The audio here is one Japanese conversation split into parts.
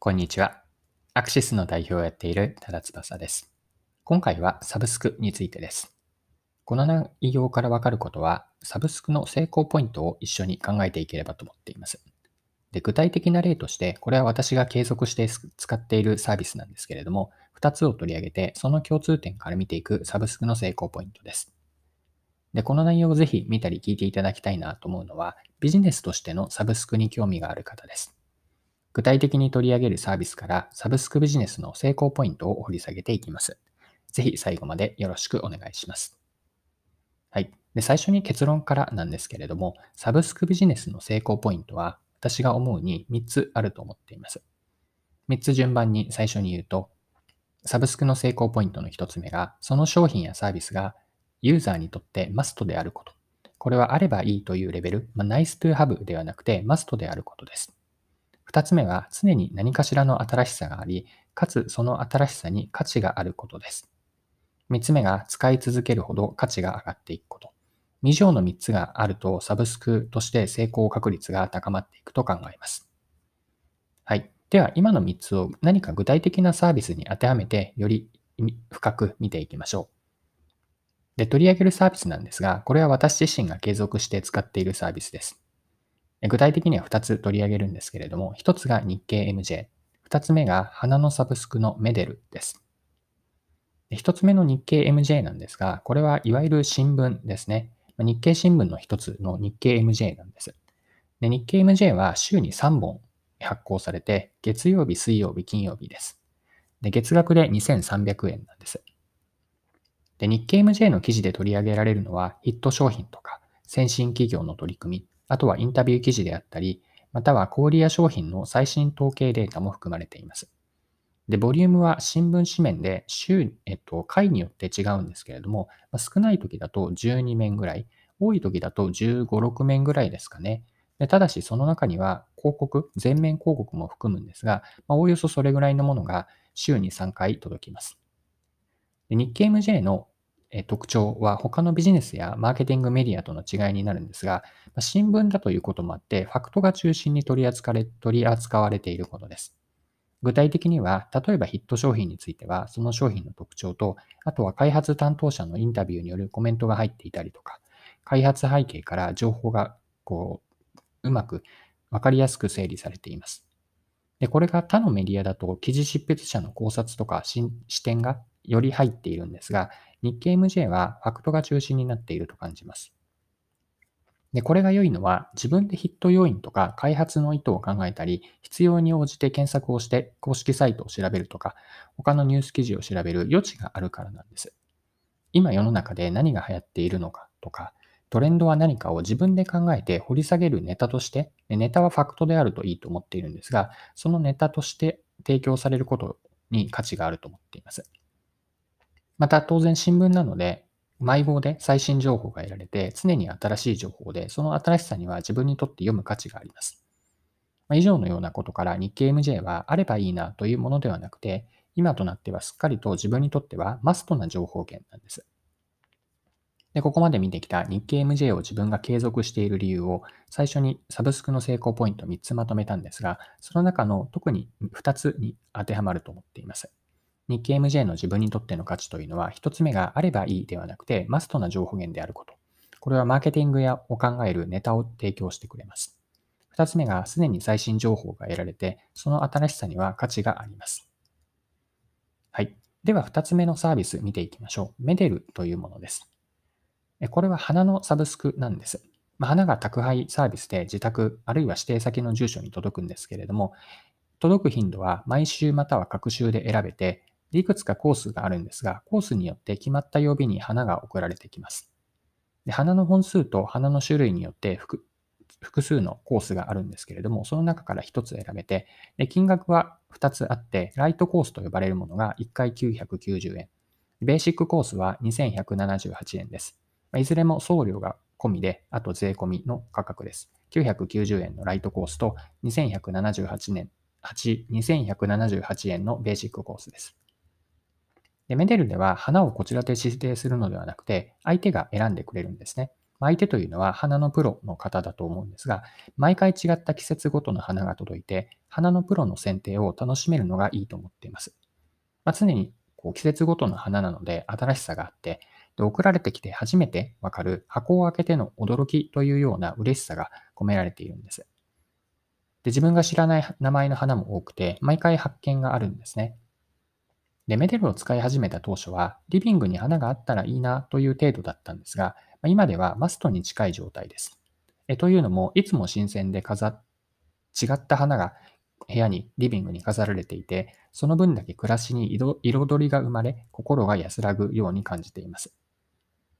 こんにちは。アクシスの代表をやっている多田翼です。今回はサブスクについてです。この内容からわかることは、サブスクの成功ポイントを一緒に考えていければと思っています。で具体的な例として、これは私が継続して使っているサービスなんですけれども、2つを取り上げて、その共通点から見ていくサブスクの成功ポイントです。で、この内容をぜひ見たり聞いていただきたいなと思うのは、ビジネスとしてのサブスクに興味がある方です。具体的に取り上げるサービスからサブスクビジネスの成功ポイントを掘り下げていきます。ぜひ最後までよろしくお願いします。はい。で最初に結論からなんですけれども、サブスクビジネスの成功ポイントは私が思うに3つあると思っています。3つ順番に最初に言うと、サブスクの成功ポイントの1つ目が、その商品やサービスがユーザーにとってマストであること。これはあればいいというレベル、まあ、nice to have ではなくてマストであることです。二つ目は常に何かしらの新しさがあり、かつその新しさに価値があることです。三つ目が使い続けるほど価値が上がっていくこと。以上の三つがあるとサブスクとして成功確率が高まっていくと考えます。はい。では今の三つを何か具体的なサービスに当てはめてより深く見ていきましょう。で、取り上げるサービスなんですが、これは私自身が継続して使っているサービスです。具体的には2つ取り上げるんですけれども、1つが日経 MJ、2つ目が花のサブスクのメデルです。1つ目の日経 MJ なんですが、これはいわゆる新聞ですね。日経新聞の1つの日経 MJ なんです。で日経 MJ は週に3本発行されて、月曜日、水曜日、金曜日です。で月額で2300円なんです。で日経 MJ の記事で取り上げられるのはヒット商品とか先進企業の取り組み、あとはインタビュー記事であったり、または小売や商品の最新統計データも含まれています。で、ボリュームは新聞紙面で週、えっと、回によって違うんですけれども、ま、少ない時だと12面ぐらい、多い時だと15、6面ぐらいですかね。でただし、その中には広告、全面広告も含むんですが、ま、おおよそそれぐらいのものが週に3回届きます。で日経 MJ の特徴は他のビジネスやマーケティングメディアとの違いになるんですが、新聞だということもあって、ファクトが中心に取り扱れ取り扱われていることです。具体的には、例えばヒット商品については、その商品の特徴と、あとは開発担当者のインタビューによるコメントが入っていたりとか、開発背景から情報がこう、うまくわかりやすく整理されています。で、これが他のメディアだと記事執筆者の考察とか視点がより入っているんですが、日経 MJ はファクトが中心になっていると感じます。で、これが良いのは、自分でヒット要因とか開発の意図を考えたり、必要に応じて検索をして公式サイトを調べるとか、他のニュース記事を調べる余地があるからなんです。今世の中で何が流行っているのかとか、トレンドは何かを自分で考えて掘り下げるネタとして、ネタはファクトであるといいと思っているんですが、そのネタとして提供されることに価値があると思っています。また当然新聞なので、迷子で最新情報が得られて、常に新しい情報で、その新しさには自分にとって読む価値があります。ま以上のようなことから日経 MJ はあればいいなというものではなくて、今となってはすっかりと自分にとってはマストな情報源なんです。で、ここまで見てきた日経 MJ を自分が継続している理由を最初にサブスクの成功ポイント3つまとめたんですが、その中の特に2つに当てはまると思っています。日経 MJ の自分にとっての価値というのは、一つ目があればいいではなくて、マストな情報源であること。これはマーケティングやを考えるネタを提供してくれます。二つ目が、すでに最新情報が得られて、その新しさには価値があります。はい。では、二つ目のサービス見ていきましょう。メデルというものです。これは花のサブスクなんです。花が宅配サービスで自宅、あるいは指定先の住所に届くんですけれども、届く頻度は毎週または各週で選べて、いくつかコースがあるんですが、コースによって決まった曜日に花が送られてきます。で花の本数と花の種類によって複複数のコースがあるんですけれども、その中から1つ選べて、で金額は2つあって、ライトコースと呼ばれるものが1回990円、ベーシックコースは2178円です。いずれも送料が込みで、あと税込みの価格です。990円のライトコースと2178円2178円のベーシックコースです。でメデルでは花をこちらで指定するのではなくて、相手が選んでくれるんですね。相手というのは花のプロの方だと思うんですが、毎回違った季節ごとの花が届いて、花のプロの剪定を楽しめるのがいいと思っています。まあ、常にこう季節ごとの花なので新しさがあって、で送られてきて初めてわかる箱を開けての驚きというような嬉しさが込められているんです。で自分が知らない名前の花も多くて、毎回発見があるんですね。で、メデルを使い始めた当初は、リビングに花があったらいいなという程度だったんですが、今ではマストに近い状態です。えというのも、いつも新鮮で飾っ違った花が部屋に、リビングに飾られていて、その分だけ暮らしに彩りが生まれ、心が安らぐように感じています。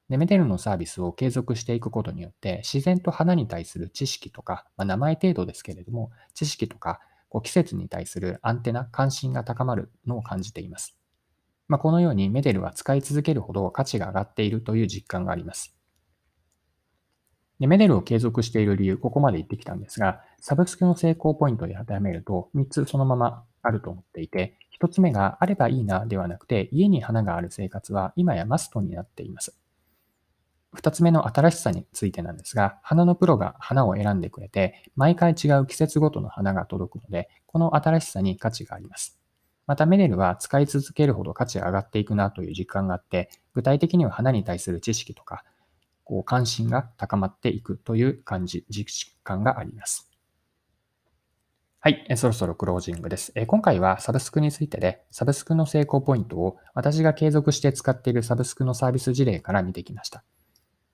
で、メデルのサービスを継続していくことによって、自然と花に対する知識とか、まあ、名前程度ですけれども、知識とか、季節に対するアンテナ、関心が高まるのを感じています。まあ、このようにメデルは使い続けるほど価値が上がっているという実感があります。でメデルを継続している理由、ここまで言ってきたんですが、サブスクの成功ポイントで当てはめると、3つそのままあると思っていて、1つ目があればいいなではなくて、家に花がある生活は今やマストになっています。二つ目の新しさについてなんですが、花のプロが花を選んでくれて、毎回違う季節ごとの花が届くので、この新しさに価値があります。またメデルは使い続けるほど価値が上がっていくなという実感があって、具体的には花に対する知識とか、こう関心が高まっていくという感じ、実感があります。はい、そろそろクロージングです。今回はサブスクについてで、サブスクの成功ポイントを私が継続して使っているサブスクのサービス事例から見てきました。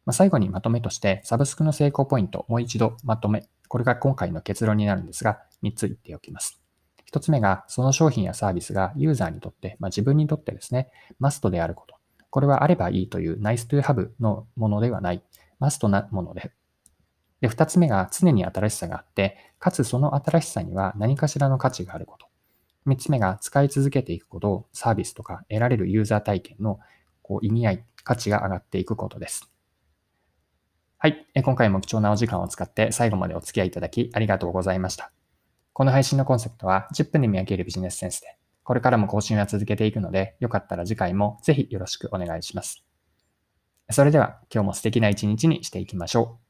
ま、最後にまとめとして、サブスクの成功ポイント、もう一度まとめ、これが今回の結論になるんですが、3つ言っておきます。1つ目が、その商品やサービスがユーザーにとって、まあ、自分にとってですね、マストであること。これはあればいいという nice to have のものではない、マストなもので。で、2つ目が常に新しさがあって、かつその新しさには何かしらの価値があること。3つ目が使い続けていくことを、サービスとか得られるユーザー体験のこう意味合い、価値が上がっていくことです。はい。今回も貴重なお時間を使って最後までお付き合いいただきありがとうございました。この配信のコンセプトは10分で見分けるビジネスセンスで、これからも更新は続けていくので、よかったら次回もぜひよろしくお願いします。それでは今日も素敵な一日にしていきましょう。